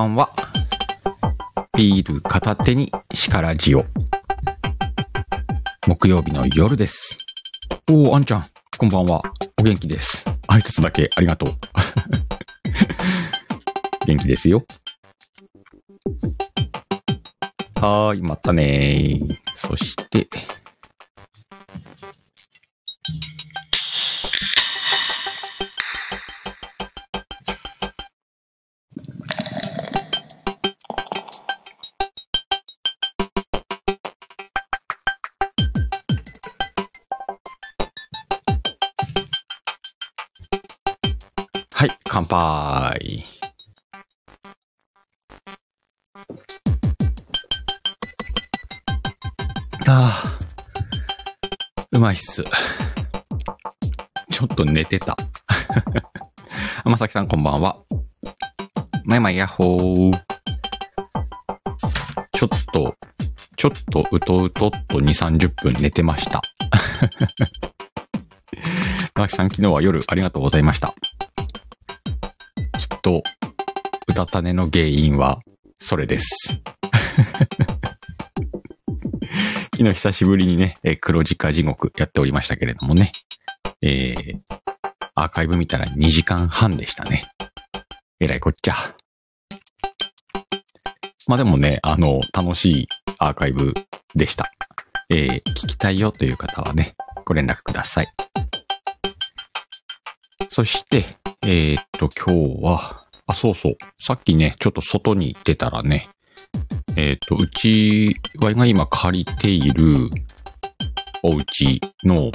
ばんは。ビール片手にシカラジオ。木曜日の夜です。おー、あんちゃん、こんばんは。お元気です。挨拶だけありがとう。元気ですよ。はーい、またねー。そして、うまいっす。ちょっと寝てた。まさきさんこんばんは。まいまいやっほー。ちょっと、ちょっとうとうとっと2、30分寝てました。まさきさん昨日は夜ありがとうございました。きっと、うたた寝の原因は、それです。昨日久しぶりにね、えー黒字化地獄やっておりましたけれどもね。えー、アーカイブ見たら2時間半でしたね。えらいこっちゃ。まあでもね、あの、楽しいアーカイブでした。えー、聞きたいよという方はね、ご連絡ください。そして、えーっと、今日は、あ、そうそう。さっきね、ちょっと外に出たらね、えーっと、うちが今借りているお家の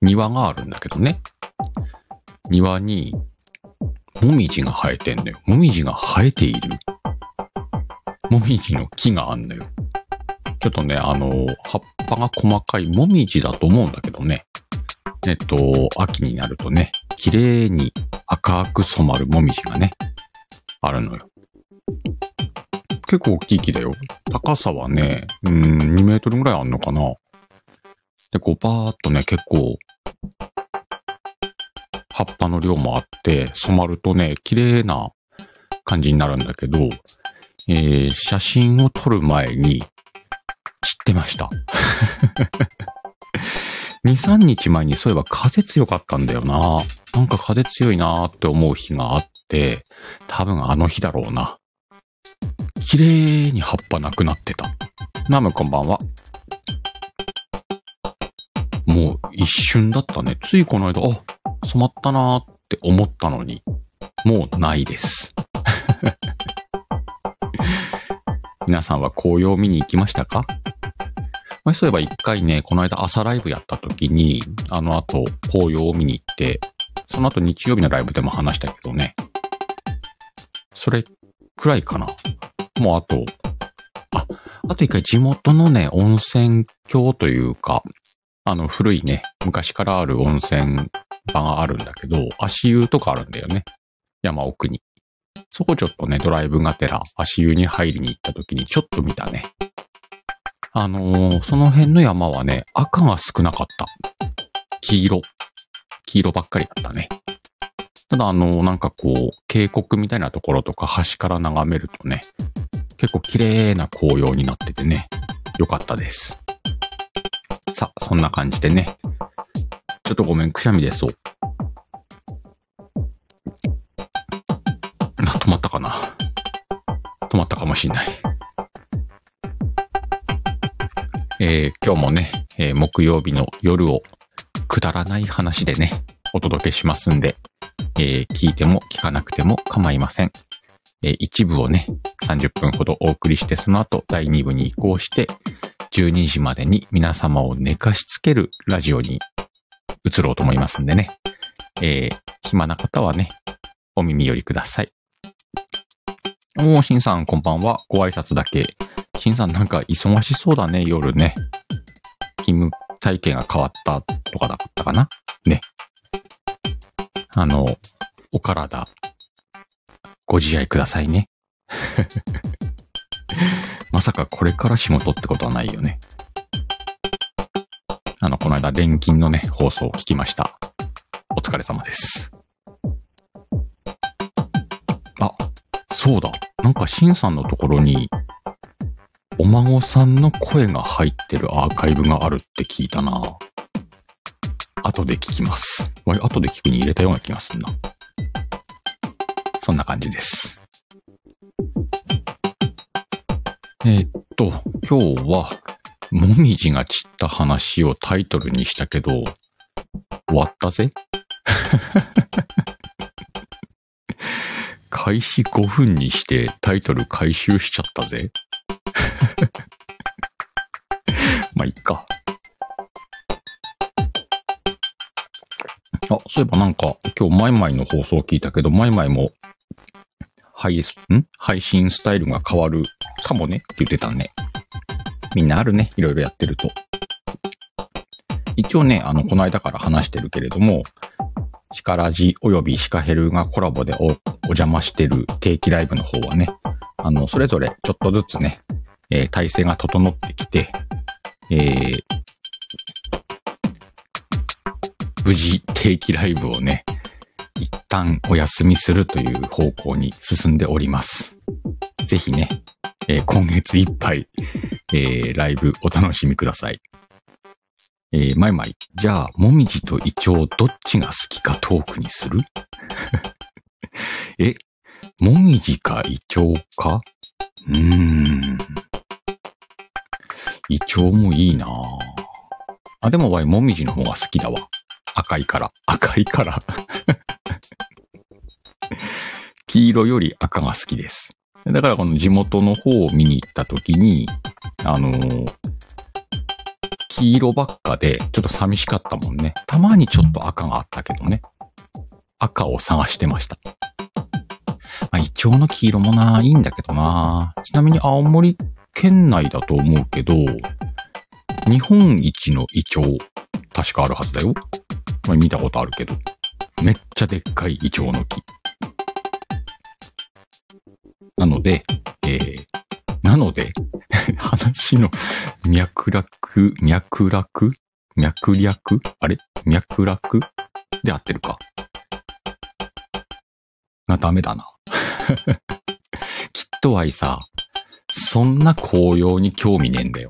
庭があるんだけどね。庭に、もみじが生えてんのよ。もみじが生えている。もみじの木があんのよ。ちょっとね、あの、葉っぱが細かいもみじだと思うんだけどね。えっと、秋になるとね、綺麗に赤く染まるもみじがね、あるのよ。結構大きい木だよ。高さはね、うん、2メートルぐらいあんのかな。で、こう、バーっとね、結構、葉っぱの量もあって、染まるとね、綺麗な感じになるんだけど、えー、写真を撮る前に、散ってました。2、3日前にそういえば風強かったんだよな。なんか風強いなって思う日があって、多分あの日だろうな。綺麗に葉っぱなくなってた。ナムこんばんは。もう一瞬だったね。ついこの間、あ、染まったなーって思ったのに、もうないです。皆さんは紅葉を見に行きましたか？そういえば一回ね、この間朝ライブやった時に、あの後紅葉を見に行って、その後日曜日のライブでも話したけどね、それくらいかな。もうあと、あ、あと一回地元のね、温泉郷というか、あの古いね、昔からある温泉場があるんだけど、足湯とかあるんだよね。山奥に。そこちょっとね、ドライブがてら足湯に入りに行った時にちょっと見たね。あのーその辺の山はね、赤が少なかった。黄色。黄色ばっかりだったね。ただあのーなんかこう、渓谷みたいなところとか端から眺めるとね、結構綺麗な紅葉になっててね、よかったです。さあ、そんな感じでね。ちょっとごめん、くしゃみ出そう。あ、止まったかな？止まったかもしんない。えー今日もね、えー木曜日の夜をくだらない話でね、お届けしますんで、えー聞いても聞かなくても構いません。え一部をね、30分ほどお送りして、その後第2部に移行して、12時までに皆様を寝かしつけるラジオに移ろうと思いますんでね。えー暇な方はね、お耳寄りください。おー、しんさん、こんばんは。ご挨拶だけ。しんさん、なんか忙しそうだね、夜ね。勤務体系が変わったとかだったかなね。あの、お体、ご自愛くださいね。まさかこれから仕事ってことはないよね。あの、この間、錬金のね、放送を聞きました。お疲れ様です。あ、そうだ。なんか、シンさんのところに、お孫さんの声が入ってるアーカイブがあるって聞いたな。後で聞きます。わい、後で聞くに入れたような気がするな。そんな感じです。えーっと、今日は、もみじが散った話をタイトルにしたけど、終わったぜ？開始5分にしてタイトル回収しちゃったぜ？まあ、いっか。あ、そういえばなんか、今日マイマイの放送を聞いたけど、マイマイも、配、ん？配信スタイルが変わるかもねって言ってたね。みんなあるね。いろいろやってると。一応ね、あの、この間から話してるけれども、シカラジおよびシカヘルがコラボでお邪魔してる定期ライブの方はね、あの、それぞれちょっとずつね、えー体制が整ってきて、えー無事定期ライブをね、旦お休みするという方向に進んでおります。ぜひね、えー今月いっぱい、えーライブお楽しみください。えー、まいまい。じゃあ、もみじとイチョウどっちが好きかトークにする？え、もみじかイチョウか？うーん。イチョウもいいなぁあ、でもわい、もみじの方が好きだわ。赤いから。赤いから。黄色より赤が好きです。だからこの地元の方を見に行った時に、あのー黄色ばっかでちょっと寂しかったもんね。たまにちょっと赤があったけどね。赤を探してました。まあ、イチョウの黄色もな、いいんだけどな。ちなみに青森県内だと思うけど、日本一のイチョウ、確かあるはずだよ。まあ、見たことあるけど。めっちゃでっかいイチョウの木。なので、えー、なので、話の脈絡、脈絡？脈略？あれ？脈絡？で合ってるか？がダメだな。きっと愛さ、そんな紅葉に興味ねえんだよ。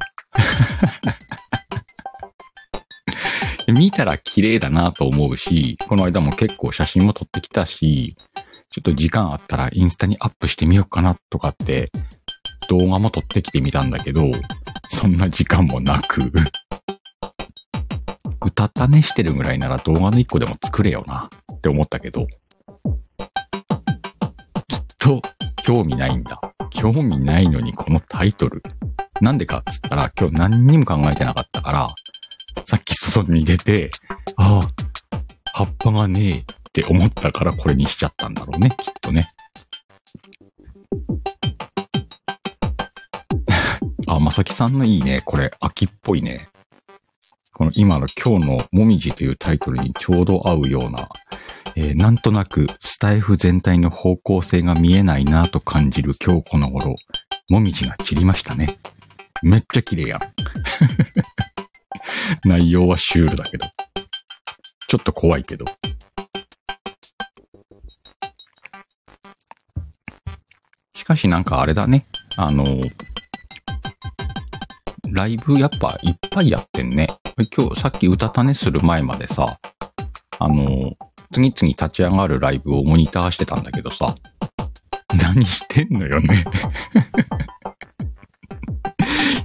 見たら綺麗だなと思うし、この間も結構写真も撮ってきたし、ちょっと時間あったらインスタにアップしてみようかなとかって、動画も撮ってきてみたんだけど、そんな時間もなく、歌たねしてるぐらいなら動画の一個でも作れよなって思ったけど、きっと興味ないんだ。興味ないのにこのタイトル。なんでかっつったら今日何にも考えてなかったから、さっき外に出て、ああ、葉っぱがねえって思ったからこれにしちゃったんだろうね、きっとね。あ、まさきさんのいいね。これ、秋っぽいね。この今の今日のもみじというタイトルにちょうど合うような、えーなんとなくスタイフ全体の方向性が見えないなと感じる今日この頃、もみじが散りましたね。めっちゃ綺麗やん。内容はシュールだけど。ちょっと怖いけど。かしなんかあれだね。あの、ライブやっぱいっぱいやってんね。今日さっき歌たねする前までさ、あの、次々立ち上がるライブをモニターしてたんだけどさ、何してんのよね。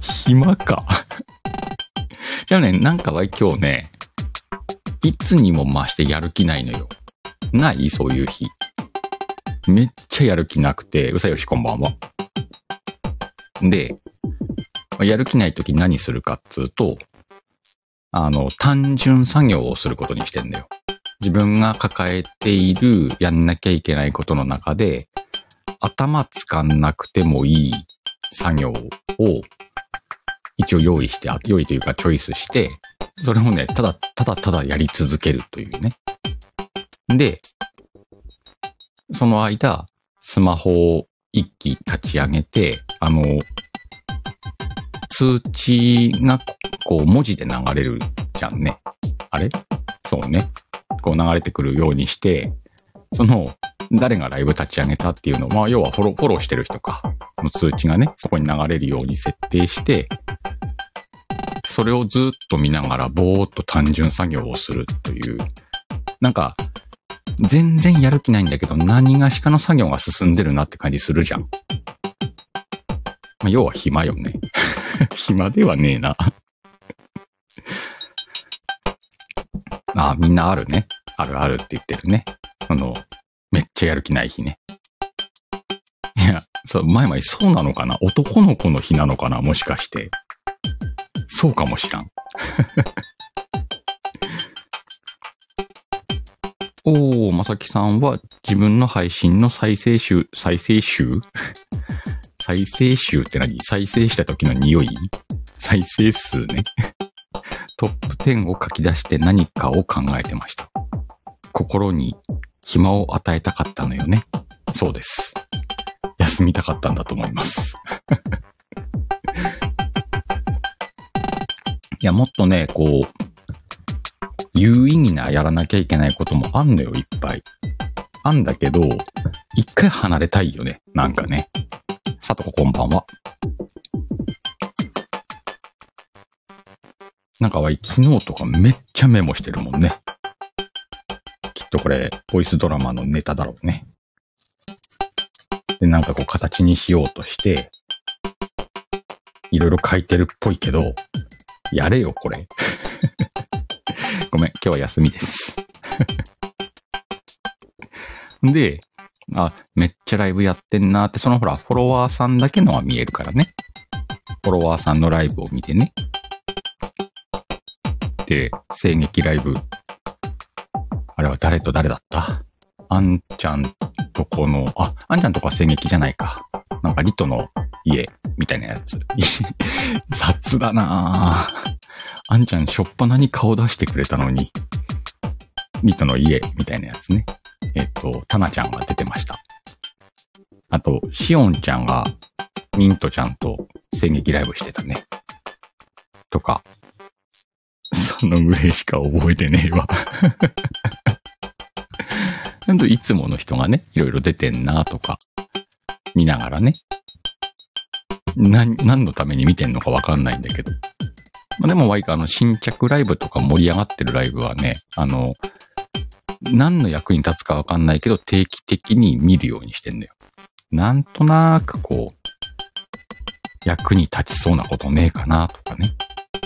暇か。じゃあね、なんかは今日ね、いつにも増してやる気ないのよ。ない？そういう日。めっちゃやる気なくて、うさよしこんばんは。で、やる気ない時何するかっつうと、あの、単純作業をすることにしてんだよ。自分が抱えているやんなきゃいけないことの中で、頭使んなくてもいい作業を一応用意して、用意というかチョイスして、それをね、ただ、ただただやり続けるというね。で、その間、スマホを一機立ち上げて、あの、通知がこう文字で流れるじゃんね。あれ？そうね。こう流れてくるようにして、その誰がライブ立ち上げたっていうのを、まあ、要はフォロー、フォローしてる人か、の通知がね、そこに流れるように設定して、それをずっと見ながら、ぼーっと単純作業をするという、なんか、全然やる気ないんだけど、何がしかの作業が進んでるなって感じするじゃん。まあ、要は暇よね。暇ではねえな。あ、みんなあるね。あるあるって言ってるね。あの、めっちゃやる気ない日ね。いや、そう、前々そうなのかな？男の子の日なのかな？もしかして。そうかもしらん。おー、まさきさんは自分の配信の再生集、再生集？再生集って何？再生した時の匂い？再生数ね。トップ10を書き出して何かを考えてました。心に暇を与えたかったのよね。そうです。休みたかったんだと思います。いや、もっとね、こう、有意義なやらなきゃいけないこともあんのよ、いっぱい。あんだけど、一回離れたいよね。なんかね。さとここんばんは。なんかわい、昨日とかめっちゃメモしてるもんね。きっとこれ、ボイスドラマのネタだろうね。で、なんかこう形にしようとして、いろいろ書いてるっぽいけど、やれよ、これ。ごめん、今日は休みです。で、あ、めっちゃライブやってんなって、そのほら、フォロワーさんだけのは見えるからね。フォロワーさんのライブを見てね。で、声劇ライブ。あれは誰と誰だった？あんちゃんとこの、あ、あんちゃんとこは声劇じゃないか。なんかリトの家みたいなやつ。雑だなぁ。あんちゃんしょっぱなに顔出してくれたのに、リトの家みたいなやつね。えっと、タナちゃんが出てました。あと、シオンちゃんがミントちゃんと声劇ライブしてたね。とか、そのぐらいしか覚えてねえわ。なんといつもの人がね、いろいろ出てんなとか、見ながらね。何、何のために見てんのかわかんないんだけど。まあ、でもワイカあの新着ライブとか盛り上がってるライブはね、あの、何の役に立つかわかんないけど定期的に見るようにしてんのよ。なんとなくこう、役に立ちそうなことねえかなとかね。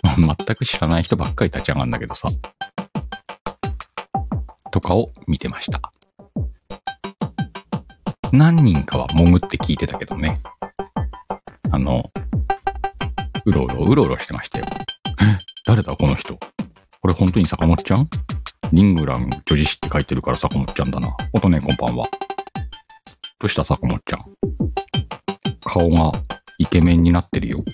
全く知らない人ばっかり立ち上がるんだけどさ。とかを見てました。何人かは潜って聞いてたけどね。あの、うろうろ、うろうろしてましたよ。え、誰だこの人？これ本当に坂本ちゃん？リングラン女子誌って書いてるから坂本ちゃんだな。おとね、こんばんは。どうした坂本ちゃん？顔がイケメンになってるよ。っ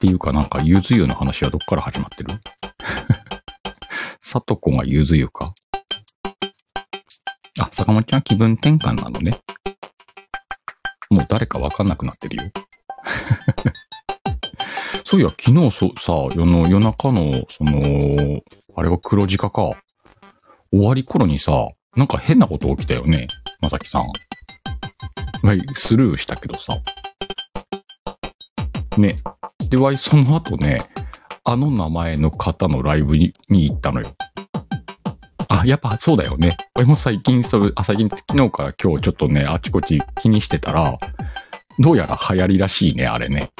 ていうかなんか、ゆず湯の話はどっから始まってる？さとこがゆず湯か？坂本ちゃん気分転換なのね。もう誰かわかんなくなってるよ。そういや、昨日そ、さ、夜の、夜中の、その、あれは黒字化か。終わり頃にさ、なんか変なこと起きたよね。まさきさん。わい、スルーしたけどさ。ね。で、わい、その後ね、あの名前の方のライブに行ったのよ。やっぱそうだよね。俺も最近それ、あ、最近、昨日から今日ちょっとね、あちこち気にしてたら、どうやら流行りらしいね、あれね。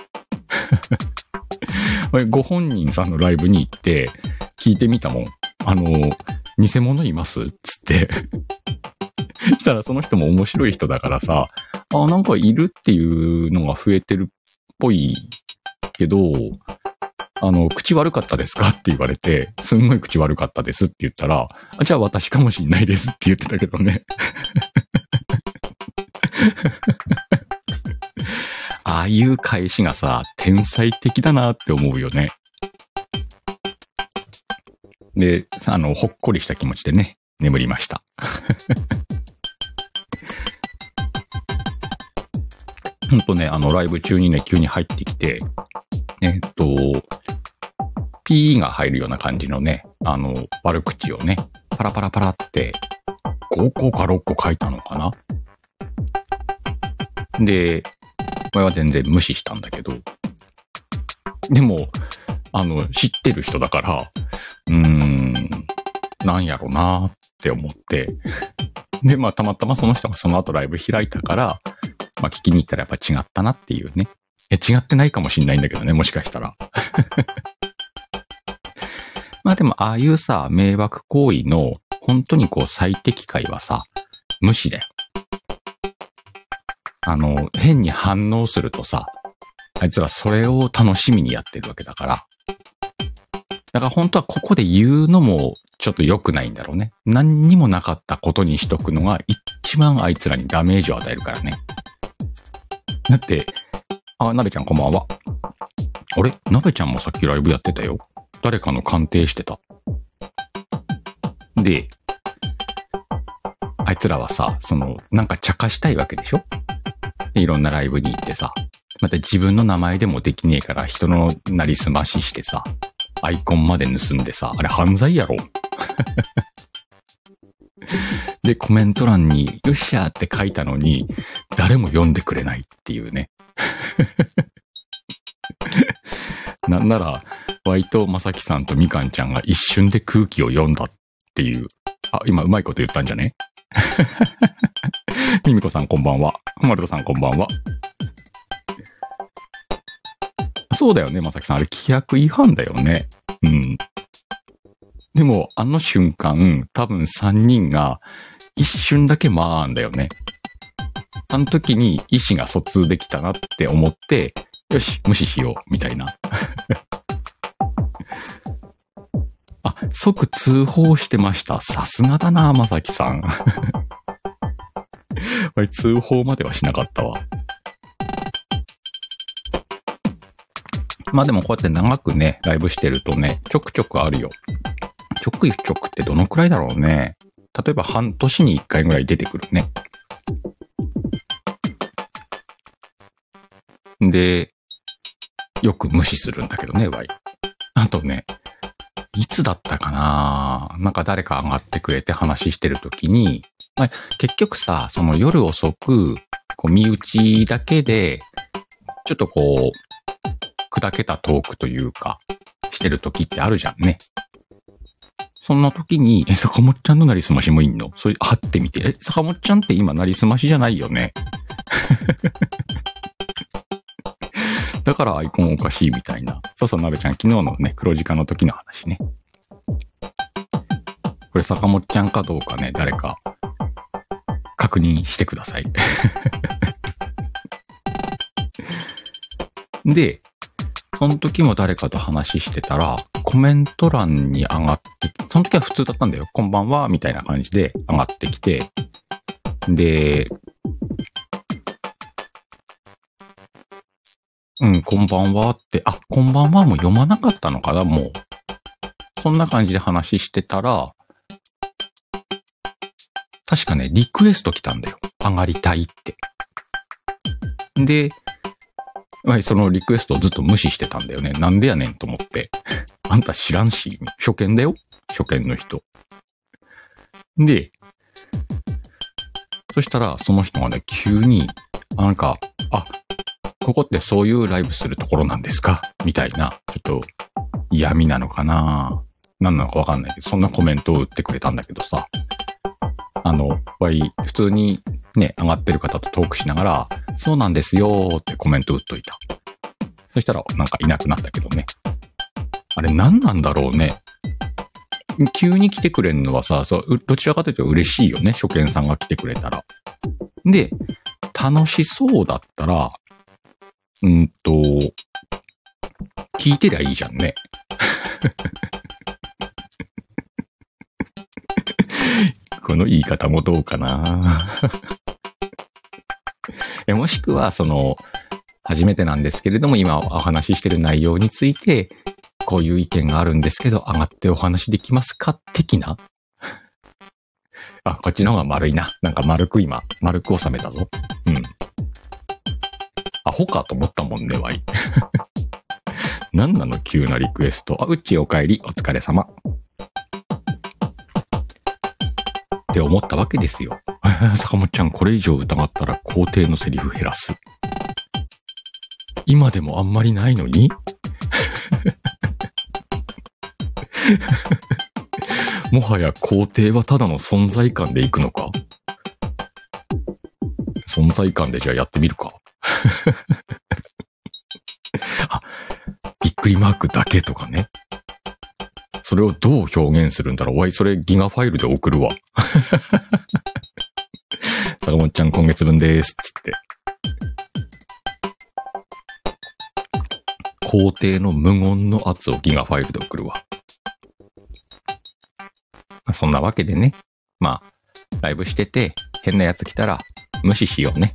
ご本人さんのライブに行って、聞いてみたもん。あの、偽物いますつって。したらその人も面白い人だからさ、あ、なんかいるっていうのが増えてるっぽいけど、あの、口悪かったですか？って言われて、すんごい口悪かったですって言ったら、あじゃあ私かもしんないですって言ってたけどね。ああいう返しがさ、天才的だなって思うよね。で、あの、ほっこりした気持ちでね、眠りました。ほんとね、あの、ライブ中にね、急に入ってきて、えっと、PE が入るような感じのね、あの、悪口をね、パラパラパラって、5個か6個書いたのかな？で、これは全然無視したんだけど、でも、あの、知ってる人だから、うーん、なんやろなって思って、で、まあ、たまたまその人がその後ライブ開いたから、まあ、聞きに行ったらやっぱ違ったなっていうね。え、違ってないかもしんないんだけどね、もしかしたら。まあでも、ああいうさ、迷惑行為の、本当にこう最適解はさ、無視だよ。あの、変に反応するとさ、あいつらそれを楽しみにやってるわけだから。だから本当はここで言うのもちょっと良くないんだろうね。何にもなかったことにしとくのが一番あいつらにダメージを与えるからね。だって、あ、なべちゃんこんばんは。あれ？なべちゃんもさっきライブやってたよ。誰かの鑑定してた。で、あいつらはさ、その、なんか茶化したいわけでしょ？でいろんなライブに行ってさ、また自分の名前でもできねえから人のなりすまししてさ、アイコンまで盗んでさ、あれ犯罪やろ？で、コメント欄に、よっしゃーって書いたのに、誰も読んでくれないっていうね。なんなら、ワイとまさきさんとみかんちゃんが一瞬で空気を読んだっていう。あ、今うまいこと言ったんじゃね？みみこさんこんばんは。まるとさんこんばんは。そうだよね、まさきさん。あれ規約違反だよね。うん。でも、あの瞬間、多分3人が一瞬だけまーんだよね。あの時に意思が疎通できたなって思って、よし、無視しよう、みたいな。即通報してました。さすがだな、まさきさん。通報まではしなかったわ。まあでもこうやって長くね、ライブしてるとね、ちょくちょくあるよ。ちょくちょくってどのくらいだろうね。例えば半年に1回ぐらい出てくるね。で、よく無視するんだけどね、ワイ。あとね、いつだったかな？なんか誰か上がってくれて話してるときに、まあ、結局さ、その夜遅く、こう身内だけで、ちょっとこう、砕けたトークというか、してる時ってあるじゃんね。そんな時に、え、坂本ちゃんのなりすましもいんの？そういう、はってみて、え、坂本ちゃんって今なりすましじゃないよね？だからアイコンおかしいみたいな。そうそう、なべちゃん、昨日のね、黒字化の時の話ね。これ坂本ちゃんかどうかね、誰か、確認してください。で、その時も誰かと話してたら、コメント欄に上がって、その時は普通だったんだよ。こんばんは、みたいな感じで上がってきて、で、うん、こんばんはって、あ、こんばんはも読まなかったのかな、もう。そんな感じで話してたら、確かね、リクエスト来たんだよ。上がりたいって。で、はい、そのリクエストをずっと無視してたんだよね。なんでやねんと思って。あんた知らんし、初見だよ初見の人。で、そしたら、その人がね、急に、なんか、あ、ここってそういうライブするところなんですか？みたいな、ちょっと嫌味なのかな？何なのかわかんないけど、そんなコメントを打ってくれたんだけどさ。あの、わい、普通にね、上がってる方とトークしながら、そうなんですよーってコメント打っといた。そしたら、なんかいなくなったけどね。あれ何なんだろうね？急に来てくれるのはさ、そ、うどちらかというと嬉しいよね。初見さんが来てくれたら。で、楽しそうだったら、うんと、聞いてりゃいいじゃんね。この言い方もどうかな もしくは、その、初めてなんですけれども、今お話ししてる内容について、こういう意見があるんですけど、上がってお話できますか？的な あ、こっちの方が丸いな。なんか丸く今、丸く収めたぞ。うん。アホかと思ったもんね、ワイ。何なの急なリクエスト。あ、うっちお帰り、お疲れ様。って思ったわけですよ。坂本ちゃん、これ以上疑ったら皇帝のセリフ減らす。今でもあんまりないのに？もはや皇帝はただの存在感でいくのか？存在感でじゃあやってみるか。あ、びっくりマークだけとかね。それをどう表現するんだろうわい、それギガファイルで送るわ。坂本ちゃん今月分です。つって。皇帝の無言の圧をギガファイルで送るわ。そんなわけでね。まあ、ライブしてて変なやつ来たら無視しようね。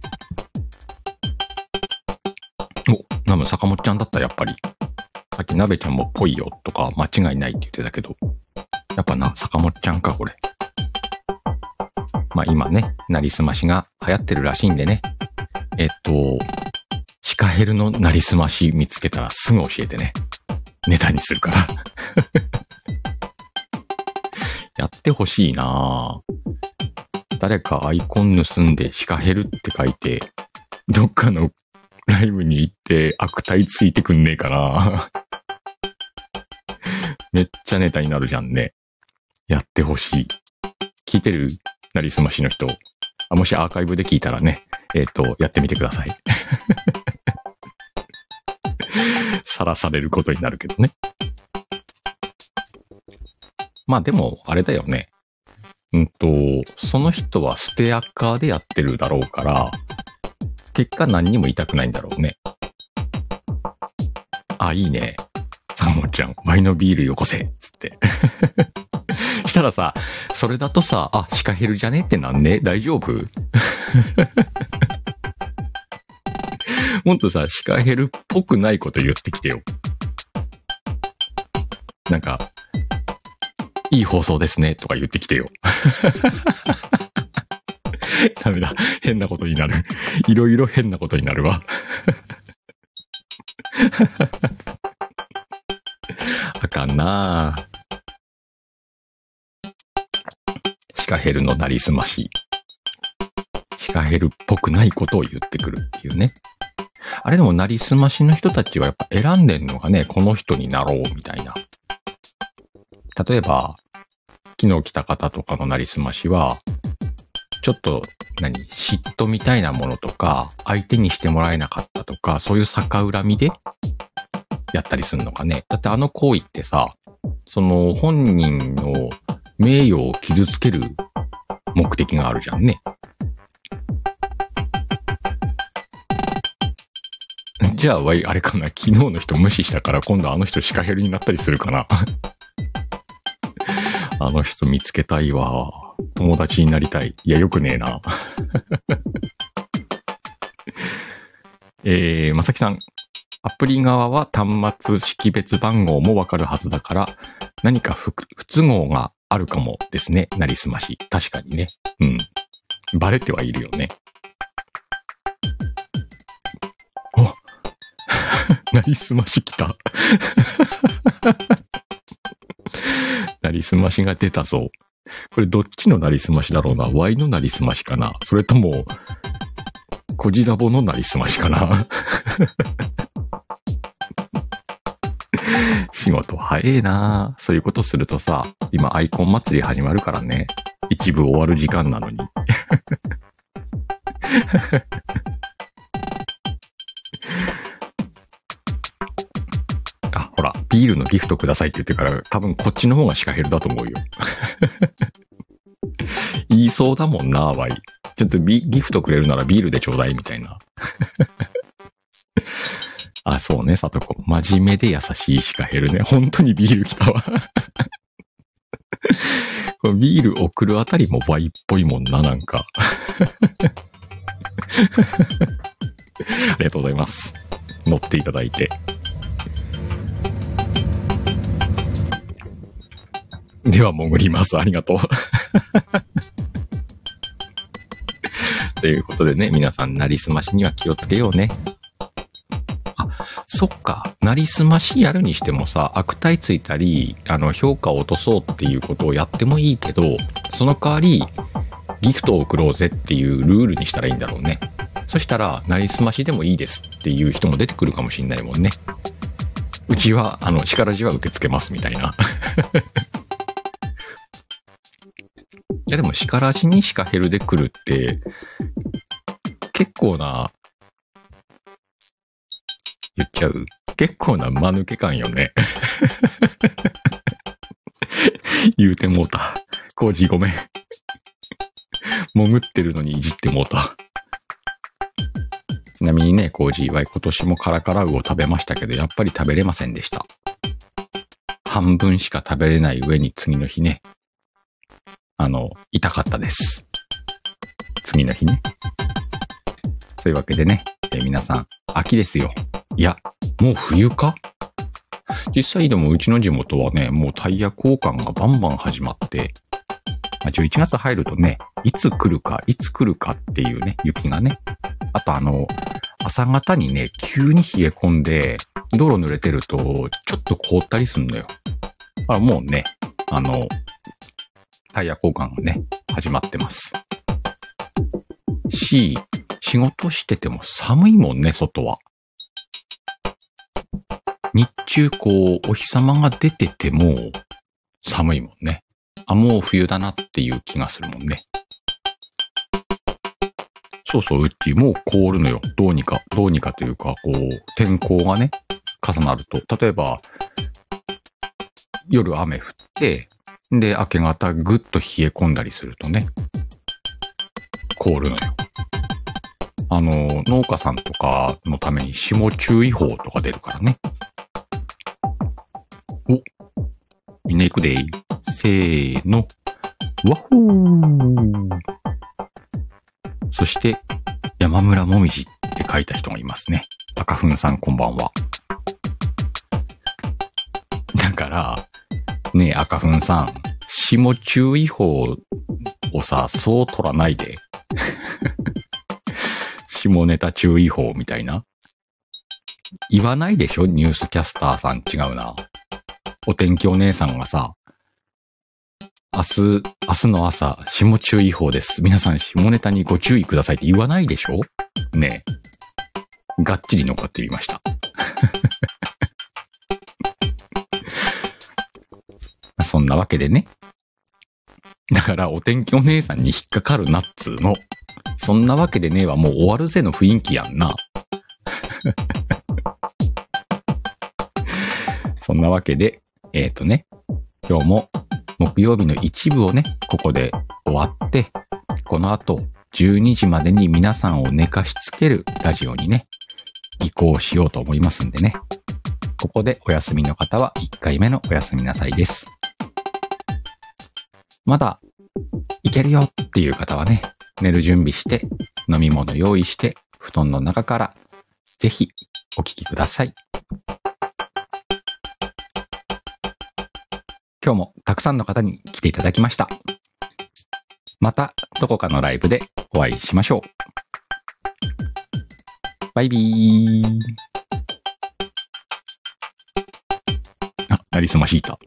坂本ちゃんだったらやっぱり。さっき鍋ちゃんもぽいよとか間違いないって言ってたけど。やっぱな、坂本ちゃんか、これ。まあ今ね、なりすましが流行ってるらしいんでね。えっと、シカヘルのなりすまし見つけたらすぐ教えてね。ネタにするから。やってほしいな誰かアイコン盗んでシカヘルって書いて、どっかのライブに行って悪態ついてくんねえかな めっちゃネタになるじゃんね。やってほしい。聞いてるなりすましの人。あもしアーカイブで聞いたらね、えっ、と、やってみてください。さらされることになるけどね。まあでも、あれだよね。うんと、その人はステアカーでやってるだろうから、結果何にも言いたくないんだろうね。あ、いいね。サモちゃん、ワイのビールよこせ。つって。したらさ、それだとさ、あ、シカヘルじゃねってなんね？大丈夫？もっとさ、シカヘルっぽくないこと言ってきてよ。なんか、いい放送ですね、とか言ってきてよ。ダメだ。変なことになる。いろいろ変なことになるわ。あかんなぁ。シカヘルのなりすまし。シカヘルっぽくないことを言ってくるっていうね。あれでもなりすましの人たちはやっぱ選んでんのがね、この人になろうみたいな。例えば、昨日来た方とかのなりすましは、ちょっと、何嫉妬みたいなものとか、相手にしてもらえなかったとか、そういう逆恨みでやったりするのかね。だってあの行為ってさ、その本人の名誉を傷つける目的があるじゃんね。じゃあ、わい、あれかな、昨日の人無視したから今度あの人シカヘルになったりするかな。あの人見つけたいわ。友達になりたい。いや、よくねえな。えー、まさきさん。アプリ側は端末識別番号もわかるはずだから、何か不都合があるかもですね。なりすまし。確かにね。うん。バレてはいるよね。お なりすまし来た。なりすましが出たぞ。これどっちのなりすましだろうな ?Y のなりすましかな？それとも、コジラボのなりすましかな？仕事早えなそういうことするとさ、今アイコン祭り始まるからね。一部終わる時間なのに。ビールのギフトくださいって言ってから、多分こっちの方がシカヘルだと思うよ。言いそうだもんな、ワイ。ちょっとギフトくれるならビールでちょうだいみたいな。あ、そうね、さとこ。真面目で優しいシカヘルね。本当にビール来たわ。ビール送るあたりもワイっぽいもんな、なんか。ありがとうございます。乗っていただいて。では潜ります。ありがとう。ということでね、皆さん、なりすましには気をつけようね。あ、そそっか。なりすましやるにしてもさ、悪態ついたり、あの、評価を落とそうっていうことをやってもいいけど、その代わり、ギフトを送ろうぜっていうルールにしたらいいんだろうね。そしたら、なりすましでもいいですっていう人も出てくるかもしんないもんね。うちは、あの、力じは受け付けますみたいな。やでも、叱らじにシカヘルで来るって、結構な、言っちゃう結構な間抜け感よね。言うてもうた。コージーごめん。潜ってるのにいじってもうた。ちなみにね、コージーは今年もカラカラウを食べましたけど、やっぱり食べれませんでした。半分しか食べれない上に次の日ね、あの、痛かったです。次の日ね。そういうわけでね、え皆さん、秋ですよ。いや、もう冬か？実際でもうちの地元はね、もうタイヤ交換がバンバン始まって、まあ、11月入るとね、いつ来るか、いつ来るかっていうね、雪がね。あとあの、朝方にね、急に冷え込んで、道路濡れてると、ちょっと凍ったりすんのよ。あもうね、あの、タイヤ交換がね、始まってます。し、仕事してても寒いもんね、外は。日中こう、お日様が出てても寒いもんね。あ、もう冬だなっていう気がするもんね。そうそう、うちもう凍るのよ。どうにか、どうにかというか、こう、天候がね、重なると。例えば、夜雨降って、で、明け方ぐっと冷え込んだりするとね、凍るのよ。あの、農家さんとかのために霜注意報とか出るからね。お、みんな行くでせーの。わほーそして、山村もみじって書いた人がいますね。赤粉さんこんばんは。だから、ねえ赤粉さん、霜注意報をさ、そう取らないで。下ネタ注意報みたいな。言わないでしょ？ニュースキャスターさん違うな。お天気お姉さんがさ、明日、明日の朝、下注意報です。皆さん下ネタにご注意くださいって言わないでしょ？ねえ。がっちり乗っかってみました。そんなわけでね。だからお天気お姉さんに引っかかるなっつうの。そんなわけでねえはもう終わるぜの雰囲気やんな。そんなわけで、えっ、ー、とね、今日も木曜日の一部をね、ここで終わって、この後12時までに皆さんを寝かしつけるラジオにね、移行しようと思いますんでね。ここでお休みの方は1回目のお休みなさいです。まだいけるよっていう方はね、寝る準備して、飲み物用意して、布団の中からぜひお聞きください。今日もたくさんの方に来ていただきました。またどこかのライブでお会いしましょう。バイビー。なりすましいた。